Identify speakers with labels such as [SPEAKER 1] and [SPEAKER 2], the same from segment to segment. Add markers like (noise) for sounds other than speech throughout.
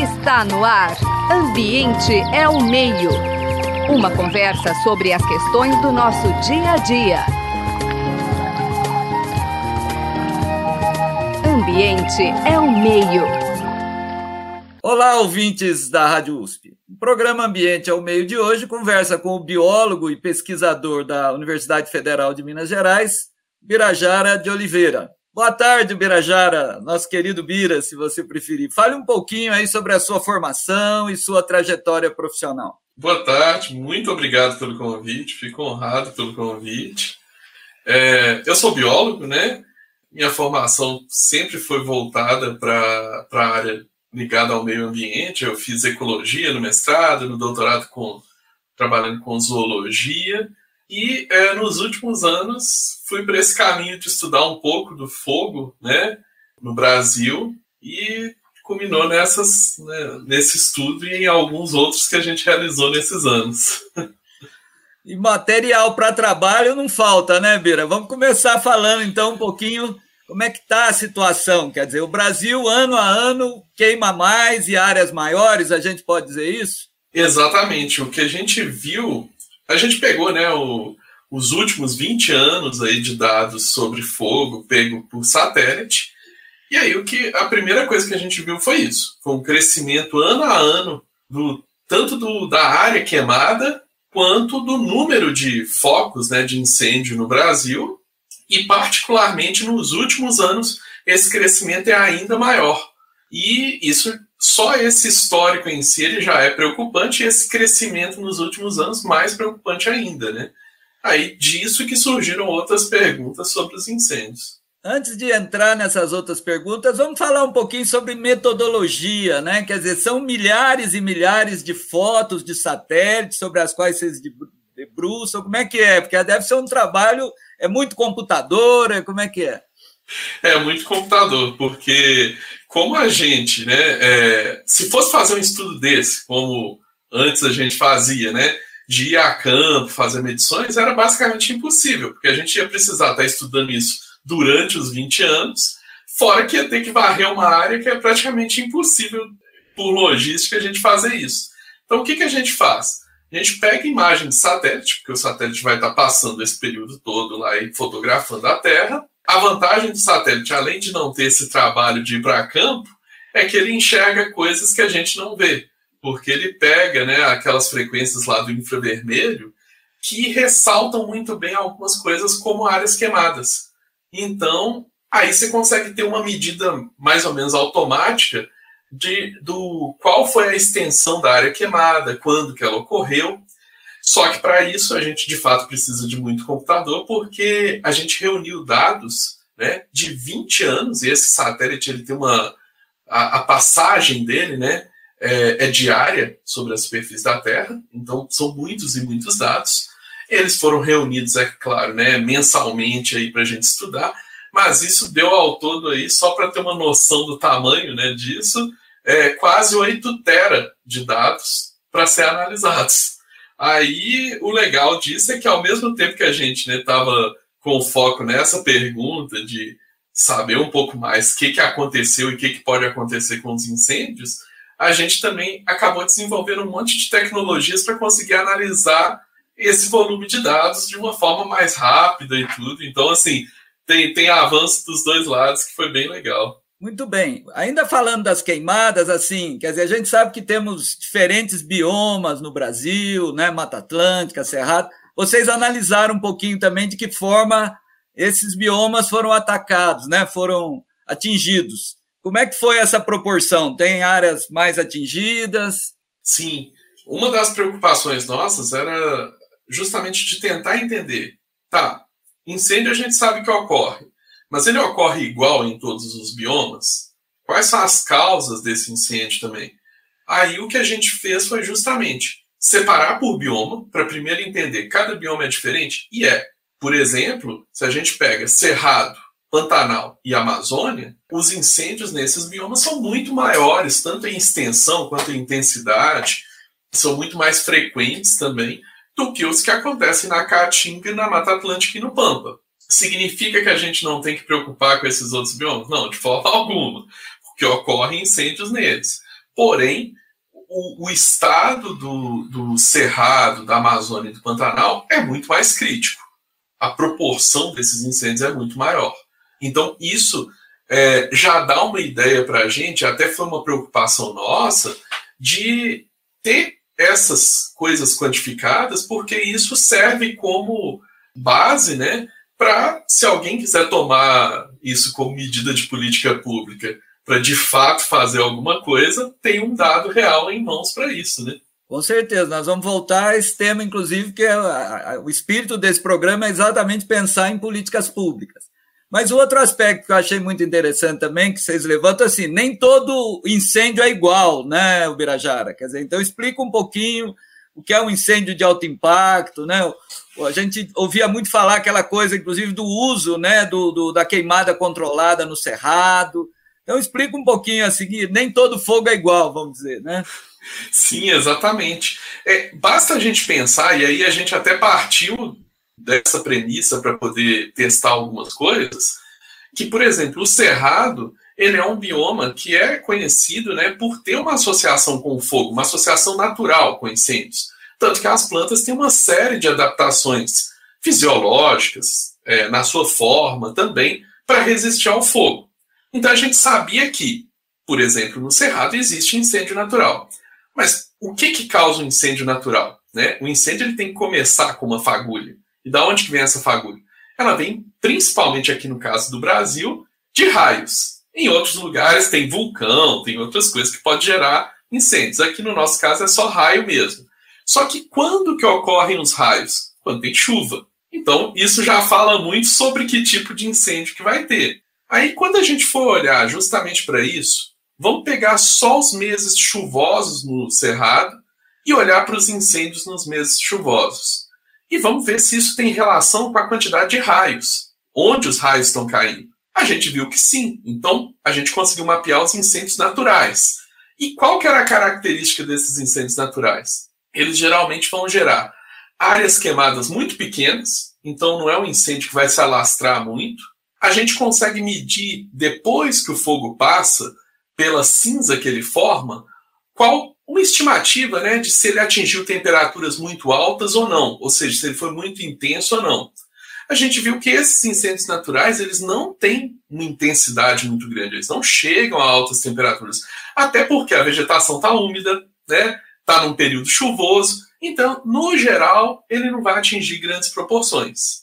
[SPEAKER 1] Está no ar. Ambiente é o meio. Uma conversa sobre as questões do nosso dia a dia. Ambiente é o meio.
[SPEAKER 2] Olá, ouvintes da Rádio USP. O programa Ambiente é o Meio de hoje conversa com o biólogo e pesquisador da Universidade Federal de Minas Gerais, Birajara de Oliveira. Boa tarde, Birajara, nosso querido Bira, se você preferir. Fale um pouquinho aí sobre a sua formação e sua trajetória profissional.
[SPEAKER 3] Boa tarde, muito obrigado pelo convite, fico honrado pelo convite. É, eu sou biólogo, né? Minha formação sempre foi voltada para a área ligada ao meio ambiente. Eu fiz ecologia no mestrado, no doutorado com, trabalhando com zoologia. E é, nos últimos anos fui para esse caminho de estudar um pouco do fogo, né, no Brasil e culminou nessas, né, nesse estudo e em alguns outros que a gente realizou nesses anos.
[SPEAKER 2] E material para trabalho não falta, né, Bira? Vamos começar falando então um pouquinho como é que está a situação. Quer dizer, o Brasil, ano a ano, queima mais e áreas maiores, a gente pode dizer isso?
[SPEAKER 3] Exatamente. O que a gente viu a gente pegou né, o, os últimos 20 anos aí de dados sobre fogo pego por satélite, e aí o que a primeira coisa que a gente viu foi isso, foi um crescimento ano a ano do tanto do, da área queimada quanto do número de focos né, de incêndio no Brasil, e particularmente nos últimos anos esse crescimento é ainda maior. E isso só esse histórico em si ele já é preocupante e esse crescimento nos últimos anos mais preocupante ainda, né? Aí disso que surgiram outras perguntas sobre os incêndios.
[SPEAKER 2] Antes de entrar nessas outras perguntas, vamos falar um pouquinho sobre metodologia, né? Quer dizer, são milhares e milhares de fotos de satélites sobre as quais vocês debruçam. Como é que é? Porque deve ser um trabalho, é muito computador, é, como é que é? (laughs)
[SPEAKER 3] É muito computador, porque como a gente, né, é, se fosse fazer um estudo desse, como antes a gente fazia, né, de ir a campo, fazer medições, era basicamente impossível, porque a gente ia precisar estar estudando isso durante os 20 anos, fora que ia ter que varrer uma área que é praticamente impossível por logística a gente fazer isso. Então o que, que a gente faz? A gente pega imagem de satélite, porque o satélite vai estar passando esse período todo lá e fotografando a Terra, a vantagem do satélite, além de não ter esse trabalho de ir para campo, é que ele enxerga coisas que a gente não vê, porque ele pega né, aquelas frequências lá do infravermelho que ressaltam muito bem algumas coisas como áreas queimadas. Então, aí você consegue ter uma medida mais ou menos automática de do qual foi a extensão da área queimada, quando que ela ocorreu só que para isso a gente de fato precisa de muito computador, porque a gente reuniu dados né, de 20 anos, e esse satélite ele tem uma. A, a passagem dele né, é, é, diária sobre a superfície da Terra, então são muitos e muitos dados. Eles foram reunidos, é claro, né, mensalmente para a gente estudar, mas isso deu ao todo aí, só para ter uma noção do tamanho né, disso, é, quase 8 tera de dados para ser analisados. Aí o legal disso é que ao mesmo tempo que a gente estava né, com foco nessa pergunta de saber um pouco mais o que, que aconteceu e o que, que pode acontecer com os incêndios, a gente também acabou desenvolvendo um monte de tecnologias para conseguir analisar esse volume de dados de uma forma mais rápida e tudo. Então, assim, tem, tem avanço dos dois lados que foi bem legal.
[SPEAKER 2] Muito bem. Ainda falando das queimadas, assim, quer dizer, a gente sabe que temos diferentes biomas no Brasil, né? Mata Atlântica, Cerrado. Vocês analisaram um pouquinho também de que forma esses biomas foram atacados, né? Foram atingidos. Como é que foi essa proporção? Tem áreas mais atingidas?
[SPEAKER 3] Sim. Uma das preocupações nossas era justamente de tentar entender. Tá, incêndio a gente sabe que ocorre mas ele ocorre igual em todos os biomas? Quais são as causas desse incêndio também? Aí o que a gente fez foi justamente separar por bioma, para primeiro entender cada bioma é diferente, e é. Por exemplo, se a gente pega Cerrado, Pantanal e Amazônia, os incêndios nesses biomas são muito maiores, tanto em extensão quanto em intensidade, são muito mais frequentes também do que os que acontecem na Caatinga, na Mata Atlântica e no Pampa. Significa que a gente não tem que preocupar com esses outros biomas? Não, de forma (laughs) alguma, porque ocorrem incêndios neles. Porém, o, o estado do, do Cerrado, da Amazônia e do Pantanal é muito mais crítico. A proporção desses incêndios é muito maior. Então, isso é, já dá uma ideia para a gente, até foi uma preocupação nossa, de ter essas coisas quantificadas, porque isso serve como base, né, para se alguém quiser tomar isso como medida de política pública, para de fato fazer alguma coisa, tem um dado real em mãos para isso, né?
[SPEAKER 2] Com certeza, nós vamos voltar a esse tema, inclusive, que é, o espírito desse programa é exatamente pensar em políticas públicas. Mas o outro aspecto que eu achei muito interessante também, que vocês levantam, assim, nem todo incêndio é igual, né, o Birajara? Quer dizer, então explica um pouquinho o que é um incêndio de alto impacto, né? A gente ouvia muito falar aquela coisa, inclusive, do uso, né, do, do da queimada controlada no cerrado. Então explica um pouquinho assim, nem todo fogo é igual, vamos dizer, né?
[SPEAKER 3] Sim, exatamente. É, basta a gente pensar, e aí a gente até partiu dessa premissa para poder testar algumas coisas, que, por exemplo, o cerrado ele é um bioma que é conhecido né, por ter uma associação com o fogo, uma associação natural com incêndios. Tanto que as plantas têm uma série de adaptações fisiológicas é, na sua forma também para resistir ao fogo. Então a gente sabia que, por exemplo, no cerrado existe incêndio natural. Mas o que, que causa um incêndio natural? Né? O incêndio ele tem que começar com uma fagulha. E da onde que vem essa fagulha? Ela vem, principalmente aqui no caso do Brasil, de raios. Em outros lugares tem vulcão, tem outras coisas que podem gerar incêndios. Aqui no nosso caso é só raio mesmo. Só que quando que ocorrem os raios? Quando tem chuva. Então, isso já fala muito sobre que tipo de incêndio que vai ter. Aí, quando a gente for olhar justamente para isso, vamos pegar só os meses chuvosos no Cerrado e olhar para os incêndios nos meses chuvosos. E vamos ver se isso tem relação com a quantidade de raios. Onde os raios estão caindo? A gente viu que sim. Então, a gente conseguiu mapear os incêndios naturais. E qual que era a característica desses incêndios naturais? Eles geralmente vão gerar áreas queimadas muito pequenas, então não é um incêndio que vai se alastrar muito. A gente consegue medir, depois que o fogo passa, pela cinza que ele forma, qual uma estimativa né, de se ele atingiu temperaturas muito altas ou não, ou seja, se ele foi muito intenso ou não. A gente viu que esses incêndios naturais eles não têm uma intensidade muito grande, eles não chegam a altas temperaturas, até porque a vegetação está úmida, né, está num período chuvoso, então, no geral, ele não vai atingir grandes proporções.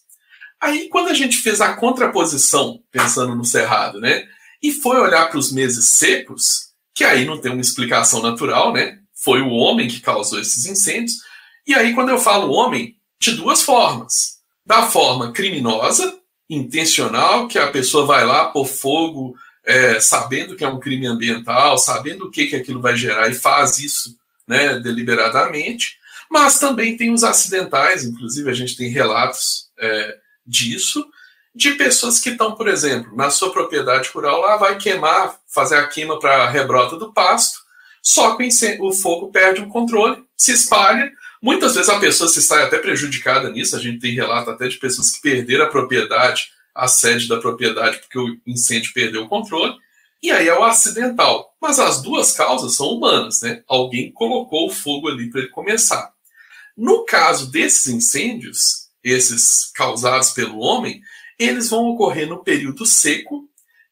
[SPEAKER 3] Aí, quando a gente fez a contraposição, pensando no cerrado, né, e foi olhar para os meses secos, que aí não tem uma explicação natural, né? Foi o homem que causou esses incêndios. E aí, quando eu falo homem, de duas formas. Da forma criminosa, intencional, que a pessoa vai lá por fogo, é, sabendo que é um crime ambiental, sabendo o que, que aquilo vai gerar e faz isso né, deliberadamente. Mas também tem os acidentais, inclusive a gente tem relatos é, disso, de pessoas que estão, por exemplo, na sua propriedade rural, lá vai queimar, fazer a queima para a rebrota do pasto, só que o fogo perde o controle, se espalha. Muitas vezes a pessoa se sai até prejudicada nisso, a gente tem relato até de pessoas que perderam a propriedade, a sede da propriedade, porque o incêndio perdeu o controle. E aí é o acidental. Mas as duas causas são humanas, né? Alguém colocou o fogo ali para ele começar. No caso desses incêndios, esses causados pelo homem, eles vão ocorrer no período seco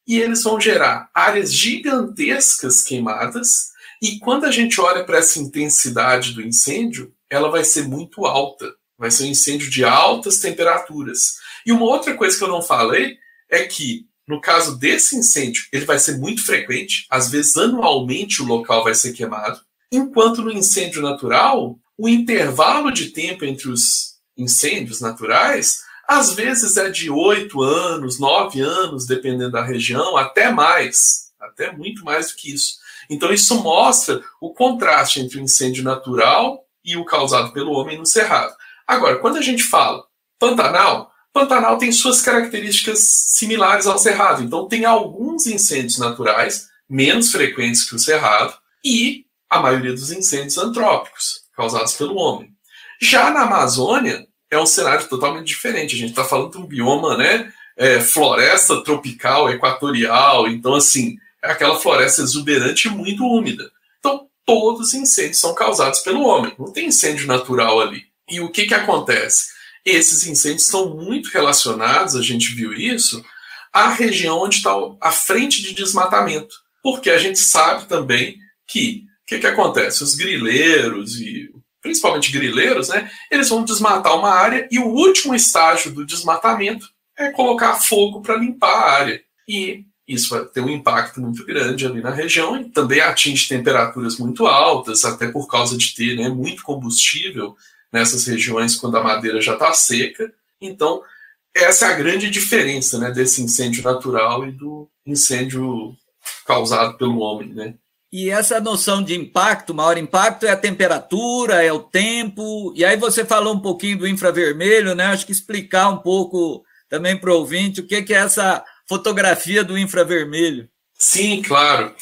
[SPEAKER 3] e eles vão gerar áreas gigantescas queimadas. E quando a gente olha para essa intensidade do incêndio, ela vai ser muito alta. Vai ser um incêndio de altas temperaturas. E uma outra coisa que eu não falei é que, no caso desse incêndio, ele vai ser muito frequente, às vezes anualmente o local vai ser queimado, enquanto no incêndio natural, o intervalo de tempo entre os incêndios naturais às vezes é de oito anos, nove anos, dependendo da região, até mais, até muito mais do que isso. Então, isso mostra o contraste entre o incêndio natural e o causado pelo homem no Cerrado. Agora, quando a gente fala Pantanal, Pantanal tem suas características similares ao Cerrado. Então, tem alguns incêndios naturais, menos frequentes que o Cerrado, e a maioria dos incêndios antrópicos, causados pelo homem. Já na Amazônia, é um cenário totalmente diferente. A gente está falando de um bioma, né? É, floresta tropical, equatorial. Então, assim, é aquela floresta exuberante e muito úmida. Então, todos os incêndios são causados pelo homem. Não tem incêndio natural ali. E o que, que acontece? Esses incêndios estão muito relacionados, a gente viu isso, à região onde está a frente de desmatamento. Porque a gente sabe também que o que, que acontece? Os grileiros e principalmente grileiros, né, eles vão desmatar uma área e o último estágio do desmatamento é colocar fogo para limpar a área. E isso vai ter um impacto muito grande ali na região e também atinge temperaturas muito altas, até por causa de ter né, muito combustível nessas regiões quando a madeira já está seca. Então, essa é a grande diferença né, desse incêndio natural e do incêndio causado pelo homem. Né?
[SPEAKER 2] E essa noção de impacto, maior impacto é a temperatura, é o tempo. E aí você falou um pouquinho do infravermelho, né? Acho que explicar um pouco também para o ouvinte o que é essa fotografia do infravermelho.
[SPEAKER 3] Sim, claro.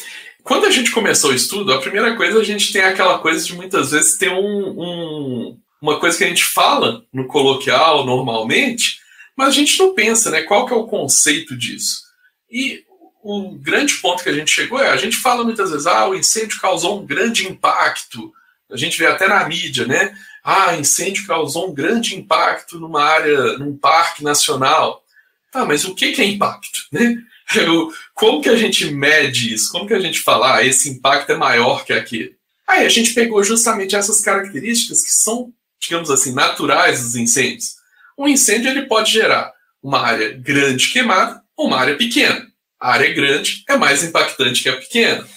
[SPEAKER 3] Quando a gente começou o estudo, a primeira coisa a gente tem aquela coisa de muitas vezes ter um, um, uma coisa que a gente fala no coloquial normalmente, mas a gente não pensa, né? Qual que é o conceito disso? E um grande ponto que a gente chegou é, a gente fala muitas vezes, ah, o incêndio causou um grande impacto, a gente vê até na mídia, né? Ah, incêndio causou um grande impacto numa área, num parque nacional. Tá, mas o que é impacto, né? (laughs) Como que a gente mede isso? Como que a gente fala, ah, esse impacto é maior que aquele? Aí a gente pegou justamente essas características que são, digamos assim, naturais dos incêndios. Um incêndio ele pode gerar uma área grande queimada ou uma área pequena. A área grande é mais impactante que a pequena.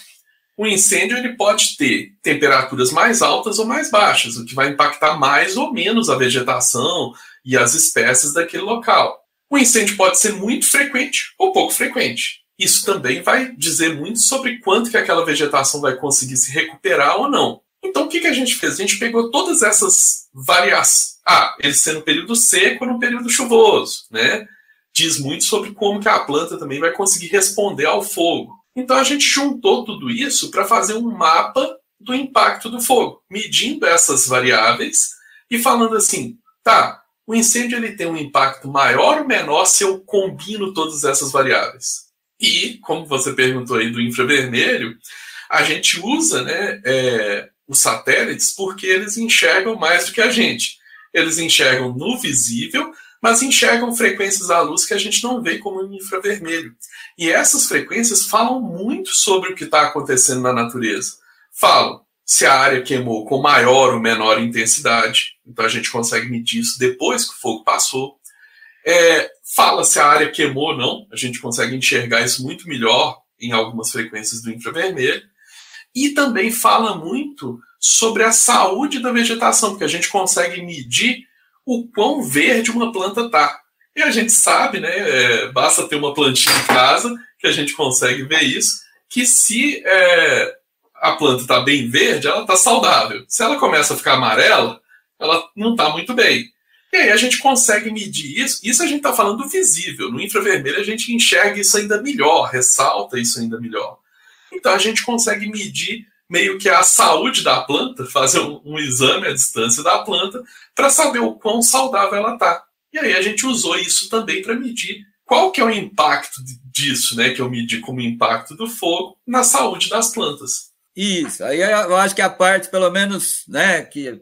[SPEAKER 3] O incêndio ele pode ter temperaturas mais altas ou mais baixas, o que vai impactar mais ou menos a vegetação e as espécies daquele local. O incêndio pode ser muito frequente ou pouco frequente. Isso também vai dizer muito sobre quanto que aquela vegetação vai conseguir se recuperar ou não. Então, o que, que a gente fez? A gente pegou todas essas variações. Ah, ele ser no período seco ou no período chuvoso, né? diz muito sobre como que a planta também vai conseguir responder ao fogo. Então a gente juntou tudo isso para fazer um mapa do impacto do fogo, medindo essas variáveis e falando assim, tá, o incêndio ele tem um impacto maior ou menor se eu combino todas essas variáveis. E, como você perguntou aí do infravermelho, a gente usa né, é, os satélites porque eles enxergam mais do que a gente. Eles enxergam no visível, mas enxergam frequências da luz que a gente não vê como infravermelho. E essas frequências falam muito sobre o que está acontecendo na natureza. Falam se a área queimou com maior ou menor intensidade, então a gente consegue medir isso depois que o fogo passou. É, fala se a área queimou ou não, a gente consegue enxergar isso muito melhor em algumas frequências do infravermelho. E também fala muito sobre a saúde da vegetação, porque a gente consegue medir o quão verde uma planta tá. E a gente sabe, né? É, basta ter uma plantinha em casa que a gente consegue ver isso, que se é, a planta está bem verde, ela está saudável. Se ela começa a ficar amarela, ela não está muito bem. E aí a gente consegue medir isso. Isso a gente está falando do visível. No infravermelho a gente enxerga isso ainda melhor, ressalta isso ainda melhor. Então a gente consegue medir meio que a saúde da planta, fazer um, um exame à distância da planta, para saber o quão saudável ela está. E aí a gente usou isso também para medir qual que é o impacto disso, né, que eu medi como impacto do fogo na saúde das plantas.
[SPEAKER 2] Isso, aí eu acho que a parte, pelo menos, né, que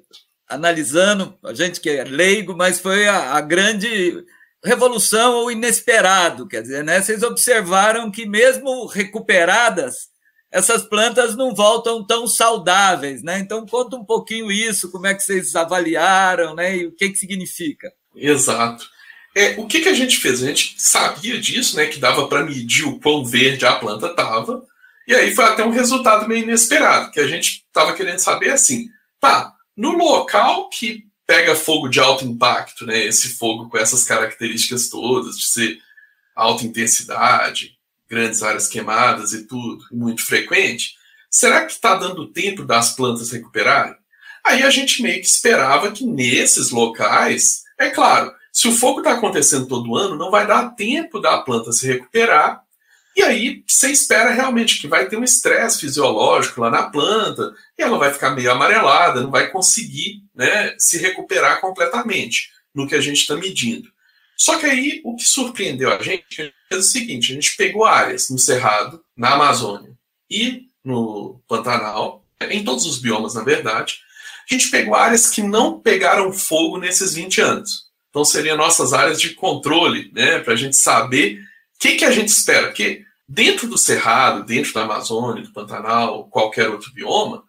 [SPEAKER 2] analisando, a gente que é leigo, mas foi a, a grande revolução ou inesperado, quer dizer, né, vocês observaram que mesmo recuperadas, essas plantas não voltam tão saudáveis, né? Então conta um pouquinho isso, como é que vocês avaliaram, né? E o que que significa?
[SPEAKER 3] Exato. É, o que, que a gente fez? A gente sabia disso, né? Que dava para medir o quão verde a planta estava. E aí foi até um resultado meio inesperado, que a gente estava querendo saber assim, tá, no local que pega fogo de alto impacto, né? Esse fogo com essas características todas, de ser alta intensidade, grandes áreas queimadas e tudo, muito frequente, será que está dando tempo das plantas recuperarem? Aí a gente meio que esperava que nesses locais, é claro, se o fogo está acontecendo todo ano, não vai dar tempo da planta se recuperar. E aí você espera realmente que vai ter um estresse fisiológico lá na planta, e ela vai ficar meio amarelada, não vai conseguir né, se recuperar completamente no que a gente está medindo. Só que aí o que surpreendeu a gente é o seguinte: a gente pegou áreas no Cerrado, na Amazônia e no Pantanal, em todos os biomas, na verdade. A gente pegou áreas que não pegaram fogo nesses 20 anos. Então, seriam nossas áreas de controle, né, para a gente saber o que, que a gente espera. Porque dentro do Cerrado, dentro da Amazônia, do Pantanal, qualquer outro bioma,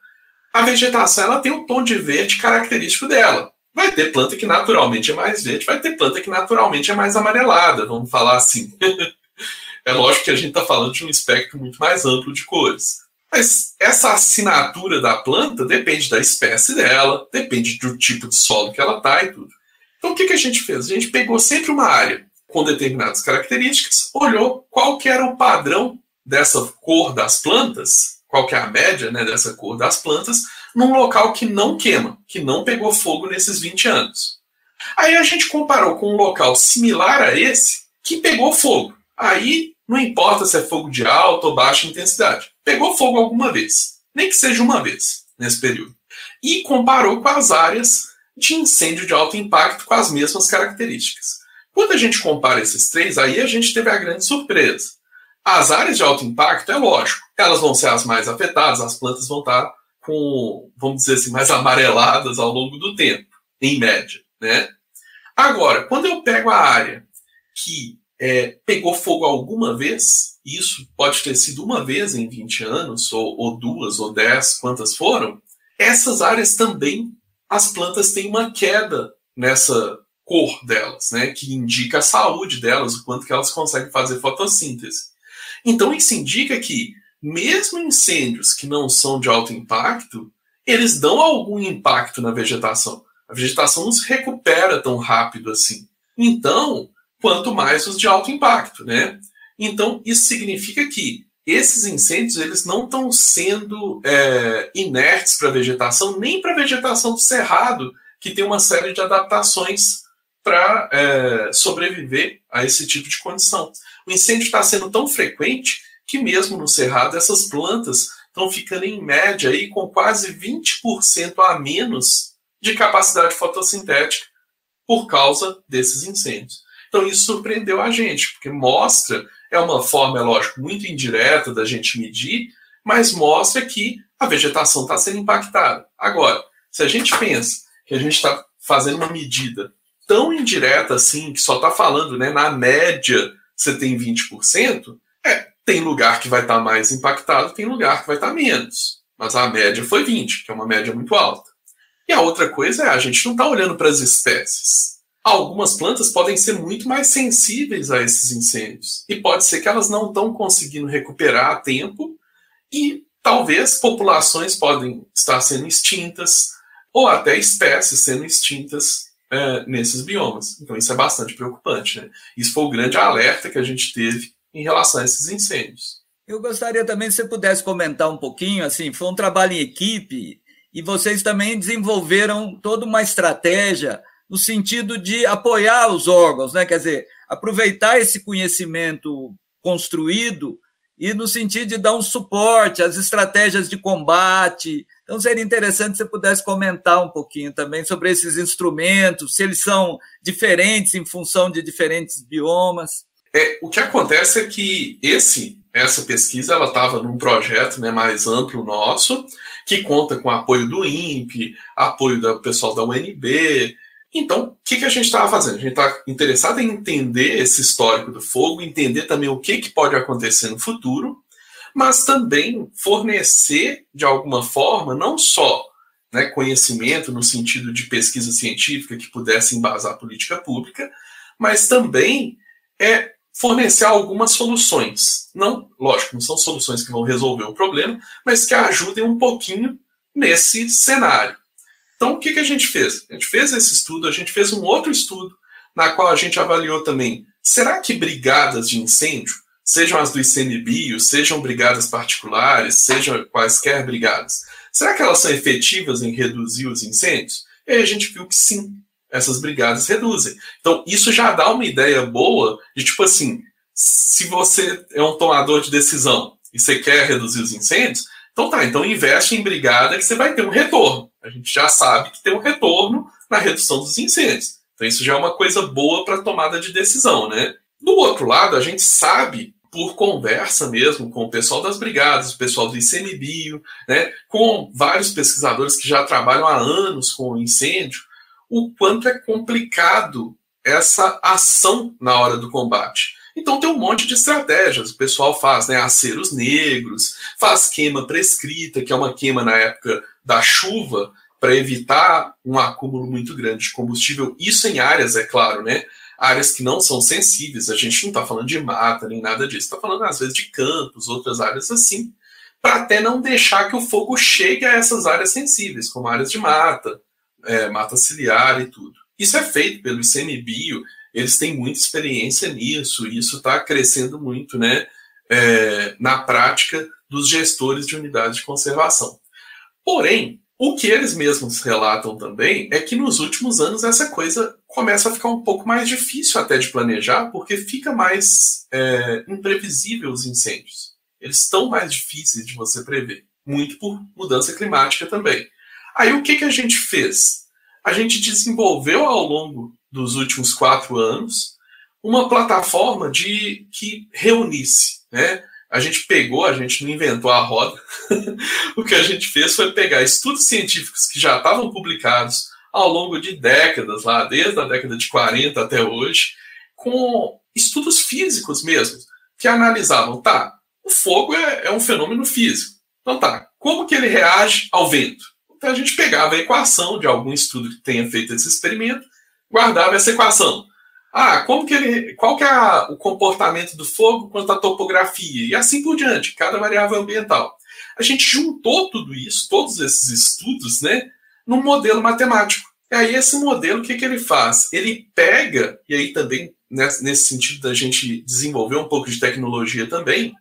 [SPEAKER 3] a vegetação ela tem um tom de verde característico dela. Vai ter planta que naturalmente é mais verde, vai ter planta que naturalmente é mais amarelada, vamos falar assim. (laughs) é lógico que a gente está falando de um espectro muito mais amplo de cores. Mas essa assinatura da planta depende da espécie dela, depende do tipo de solo que ela está e tudo. Então o que, que a gente fez? A gente pegou sempre uma área com determinadas características, olhou qual que era o padrão dessa cor das plantas, qual que é a média né, dessa cor das plantas, num local que não queima, que não pegou fogo nesses 20 anos. Aí a gente comparou com um local similar a esse que pegou fogo. Aí não importa se é fogo de alta ou baixa intensidade, pegou fogo alguma vez, nem que seja uma vez nesse período. E comparou com as áreas de incêndio de alto impacto com as mesmas características. Quando a gente compara esses três, aí a gente teve a grande surpresa. As áreas de alto impacto, é lógico, elas vão ser as mais afetadas, as plantas vão estar com, vamos dizer assim, mais amareladas ao longo do tempo, em média, né? Agora, quando eu pego a área que é, pegou fogo alguma vez, isso pode ter sido uma vez em 20 anos, ou, ou duas, ou dez, quantas foram, essas áreas também, as plantas têm uma queda nessa cor delas, né, que indica a saúde delas, o quanto que elas conseguem fazer fotossíntese. Então isso indica que mesmo incêndios que não são de alto impacto, eles dão algum impacto na vegetação. A vegetação não se recupera tão rápido assim. Então, quanto mais os de alto impacto, né? Então, isso significa que esses incêndios eles não estão sendo é, inertes para a vegetação, nem para a vegetação do cerrado, que tem uma série de adaptações para é, sobreviver a esse tipo de condição. O incêndio está sendo tão frequente que mesmo no cerrado essas plantas estão ficando em média aí com quase 20% a menos de capacidade fotossintética por causa desses incêndios. Então isso surpreendeu a gente, porque mostra, é uma forma, é lógico, muito indireta da gente medir, mas mostra que a vegetação está sendo impactada. Agora, se a gente pensa que a gente está fazendo uma medida tão indireta assim, que só está falando, né, na média você tem 20%, é, tem lugar que vai estar tá mais impactado, tem lugar que vai estar tá menos. Mas a média foi 20, que é uma média muito alta. E a outra coisa é, a gente não está olhando para as espécies. Algumas plantas podem ser muito mais sensíveis a esses incêndios. E pode ser que elas não estão conseguindo recuperar a tempo e talvez populações podem estar sendo extintas ou até espécies sendo extintas é, nesses biomas. Então isso é bastante preocupante. Né? Isso foi o grande alerta que a gente teve em relação a esses incêndios.
[SPEAKER 2] Eu gostaria também se você pudesse comentar um pouquinho, assim, foi um trabalho em equipe e vocês também desenvolveram toda uma estratégia no sentido de apoiar os órgãos, né? Quer dizer, aproveitar esse conhecimento construído e no sentido de dar um suporte às estratégias de combate. Então, seria interessante se você pudesse comentar um pouquinho também sobre esses instrumentos, se eles são diferentes em função de diferentes biomas.
[SPEAKER 3] É, o que acontece é que esse, essa pesquisa ela estava num projeto né, mais amplo nosso, que conta com apoio do INPE, apoio do pessoal da UNB. Então, o que, que a gente estava fazendo? A gente está interessado em entender esse histórico do fogo, entender também o que, que pode acontecer no futuro, mas também fornecer, de alguma forma, não só né, conhecimento no sentido de pesquisa científica que pudesse embasar a política pública, mas também é fornecer algumas soluções. Não, lógico, não são soluções que vão resolver o problema, mas que ajudem um pouquinho nesse cenário. Então, o que, que a gente fez? A gente fez esse estudo, a gente fez um outro estudo, na qual a gente avaliou também: será que brigadas de incêndio, sejam as do ICMBio, sejam brigadas particulares, sejam quaisquer brigadas, será que elas são efetivas em reduzir os incêndios? E aí a gente viu que sim, essas brigadas reduzem. Então, isso já dá uma ideia boa de, tipo assim, se você é um tomador de decisão e você quer reduzir os incêndios, então tá, então investe em brigada que você vai ter um retorno. A gente já sabe que tem um retorno na redução dos incêndios. Então isso já é uma coisa boa para tomada de decisão, né? Do outro lado, a gente sabe, por conversa mesmo com o pessoal das brigadas, o pessoal do ICMBio, né, com vários pesquisadores que já trabalham há anos com incêndio, o quanto é complicado essa ação na hora do combate. Então tem um monte de estratégias. O pessoal faz né, aceros negros, faz queima prescrita, que é uma queima na época da chuva, para evitar um acúmulo muito grande de combustível. Isso em áreas, é claro, né? Áreas que não são sensíveis. A gente não está falando de mata nem nada disso. Está falando, às vezes, de campos, outras áreas assim, para até não deixar que o fogo chegue a essas áreas sensíveis, como áreas de mata, é, mata ciliar e tudo. Isso é feito pelo ICMBio, eles têm muita experiência nisso, e isso está crescendo muito né, é, na prática dos gestores de unidades de conservação. Porém, o que eles mesmos relatam também é que nos últimos anos essa coisa começa a ficar um pouco mais difícil até de planejar, porque fica mais é, imprevisível os incêndios. Eles estão mais difíceis de você prever, muito por mudança climática também. Aí o que, que a gente fez? A gente desenvolveu ao longo dos últimos quatro anos uma plataforma de que reunisse, né? A gente pegou, a gente não inventou a roda. (laughs) o que a gente fez foi pegar estudos científicos que já estavam publicados ao longo de décadas, lá desde a década de 40 até hoje, com estudos físicos mesmo, que analisavam, tá, o fogo é, é um fenômeno físico. Então tá, como que ele reage ao vento? Então a gente pegava a equação de algum estudo que tenha feito esse experimento, guardava essa equação. Ah, como que ele, qual que é a, o comportamento do fogo quanto à topografia e assim por diante, cada variável ambiental. A gente juntou tudo isso, todos esses estudos, né, num modelo matemático. E aí esse modelo, o que, que ele faz? Ele pega, e aí também nesse sentido da gente desenvolver um pouco de tecnologia também,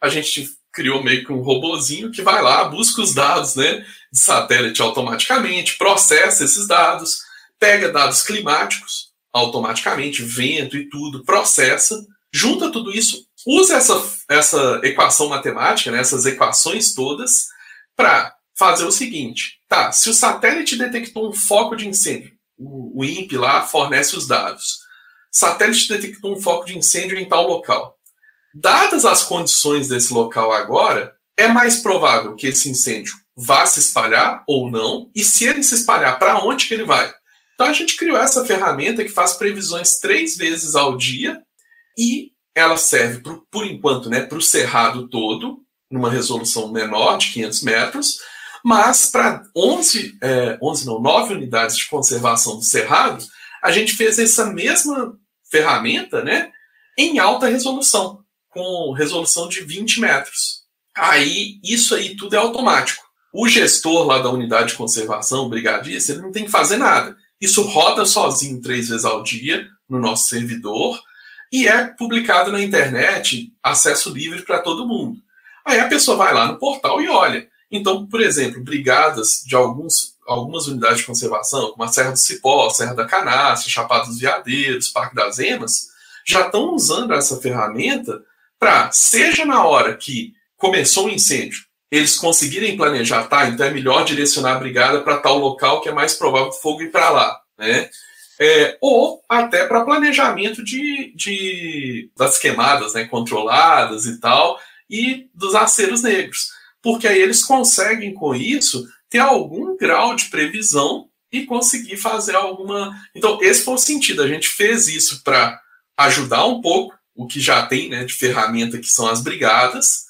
[SPEAKER 3] a gente criou meio que um robozinho que vai lá, busca os dados né, de satélite automaticamente, processa esses dados, pega dados climáticos, automaticamente, vento e tudo, processa, junta tudo isso, usa essa, essa equação matemática, né, essas equações todas, para fazer o seguinte: tá, se o satélite detectou um foco de incêndio, o, o INPE lá fornece os dados. Satélite detectou um foco de incêndio em tal local. Dadas as condições desse local agora, é mais provável que esse incêndio vá se espalhar ou não, e se ele se espalhar, para onde que ele vai? Então a gente criou essa ferramenta que faz previsões três vezes ao dia e ela serve, pro, por enquanto, né, para o cerrado todo, numa resolução menor de 500 metros, mas para 11, é, 11 não, 9 unidades de conservação do cerrado, a gente fez essa mesma ferramenta né, em alta resolução, com resolução de 20 metros. Aí, isso aí tudo é automático. O gestor lá da unidade de conservação, o brigadista, ele não tem que fazer nada. Isso roda sozinho três vezes ao dia no nosso servidor e é publicado na internet, acesso livre para todo mundo. Aí a pessoa vai lá no portal e olha. Então, por exemplo, brigadas de alguns, algumas unidades de conservação, como a Serra do Cipó, Serra da Canastra, Chapada dos Veadeiros, Parque das Emas, já estão usando essa ferramenta para, seja na hora que começou o incêndio, eles conseguirem planejar, tá? Então é melhor direcionar a brigada para tal local que é mais provável o fogo ir para lá, né? É, ou até para planejamento de, de, das queimadas né, controladas e tal, e dos aceros negros. Porque aí eles conseguem, com isso, ter algum grau de previsão e conseguir fazer alguma. Então, esse foi o sentido. A gente fez isso para ajudar um pouco o que já tem né, de ferramenta, que são as brigadas,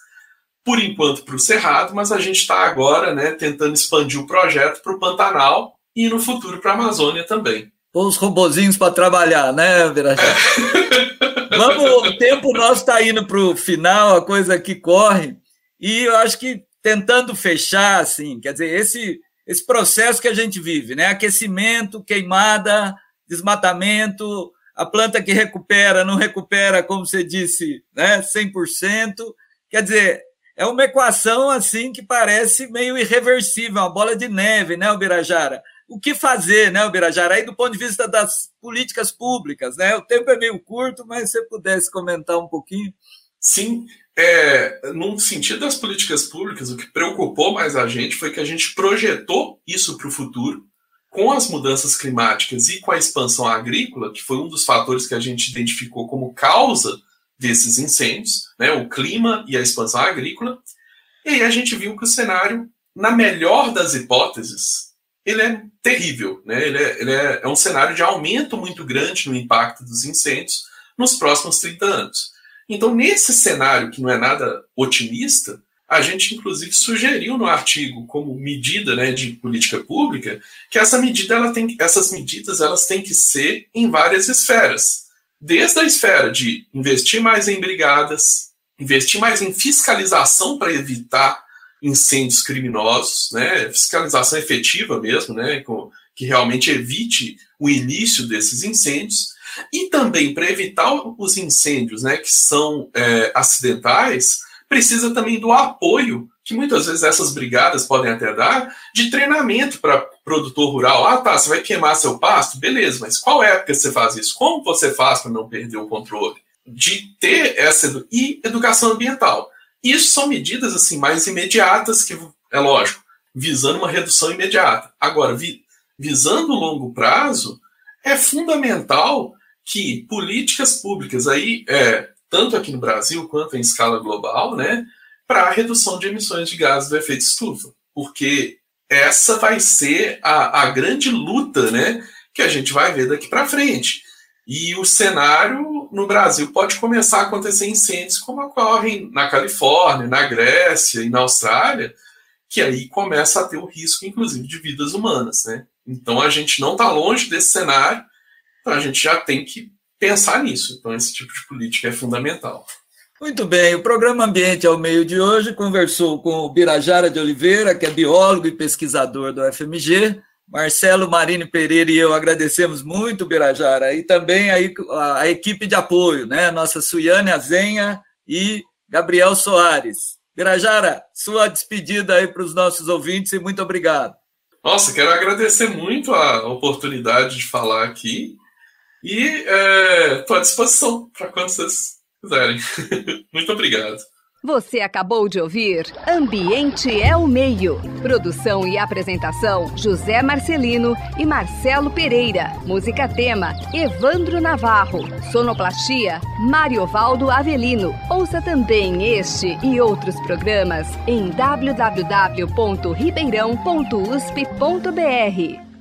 [SPEAKER 3] por enquanto para o Cerrado, mas a gente está agora né, tentando expandir o projeto para o Pantanal e no futuro para a Amazônia também.
[SPEAKER 2] Pôr os robozinhos para trabalhar, né, Virajá? É. (laughs) Vamos, o tempo nosso está indo para o final, a coisa que corre, e eu acho que tentando fechar, assim, quer dizer, esse, esse processo que a gente vive, né? Aquecimento, queimada, desmatamento, a planta que recupera, não recupera, como você disse, né, 100%. Quer dizer, é uma equação assim que parece meio irreversível, uma bola de neve, né, Ubirajara? O que fazer, né, Ubirajara? Aí do ponto de vista das políticas públicas, né? O tempo é meio curto, mas se você pudesse comentar um pouquinho.
[SPEAKER 3] Sim, é, no sentido das políticas públicas, o que preocupou mais a gente foi que a gente projetou isso para o futuro, com as mudanças climáticas e com a expansão agrícola, que foi um dos fatores que a gente identificou como causa desses incêndios, né, o clima e a expansão agrícola. E aí a gente viu que o cenário, na melhor das hipóteses, ele é terrível, né? ele, é, ele é, é um cenário de aumento muito grande no impacto dos incêndios nos próximos 30 anos. Então, nesse cenário que não é nada otimista, a gente inclusive sugeriu no artigo como medida né, de política pública que essa medida ela tem, essas medidas elas têm que ser em várias esferas. Desde a esfera de investir mais em brigadas, investir mais em fiscalização para evitar incêndios criminosos, né, fiscalização efetiva mesmo, né, que realmente evite o início desses incêndios, e também para evitar os incêndios, né, que são é, acidentais, precisa também do apoio que muitas vezes essas brigadas podem até dar de treinamento para produtor rural. Ah, tá, você vai queimar seu pasto? Beleza, mas qual época você faz isso? Como você faz para não perder o controle? De ter essa edu e educação ambiental. Isso são medidas assim mais imediatas que é lógico, visando uma redução imediata. Agora, vi visando o longo prazo, é fundamental que políticas públicas aí é, tanto aqui no Brasil quanto em escala global, né, para a redução de emissões de gases do efeito estufa. Porque essa vai ser a, a grande luta né, que a gente vai ver daqui para frente. E o cenário no Brasil pode começar a acontecer incêndios como ocorrem na Califórnia, na Grécia e na Austrália, que aí começa a ter o risco, inclusive, de vidas humanas. Né? Então a gente não está longe desse cenário, então a gente já tem que pensar nisso. Então, esse tipo de política é fundamental.
[SPEAKER 2] Muito bem, o programa Ambiente ao Meio de hoje conversou com o Birajara de Oliveira, que é biólogo e pesquisador do FMG, Marcelo Marini Pereira e eu agradecemos muito, Birajara, e também aí a, a equipe de apoio, né? Nossa Suiane Azenha e Gabriel Soares. Birajara, sua despedida aí para os nossos ouvintes e muito obrigado.
[SPEAKER 3] Nossa, quero agradecer muito a oportunidade de falar aqui e estou é, à disposição para quando vocês quiserem. (laughs) Muito obrigado.
[SPEAKER 1] Você acabou de ouvir Ambiente é o Meio. Produção e apresentação: José Marcelino e Marcelo Pereira. Música tema: Evandro Navarro. Sonoplastia: Mariovaldo Avelino. Ouça também este e outros programas em www.ribeirão.usp.br.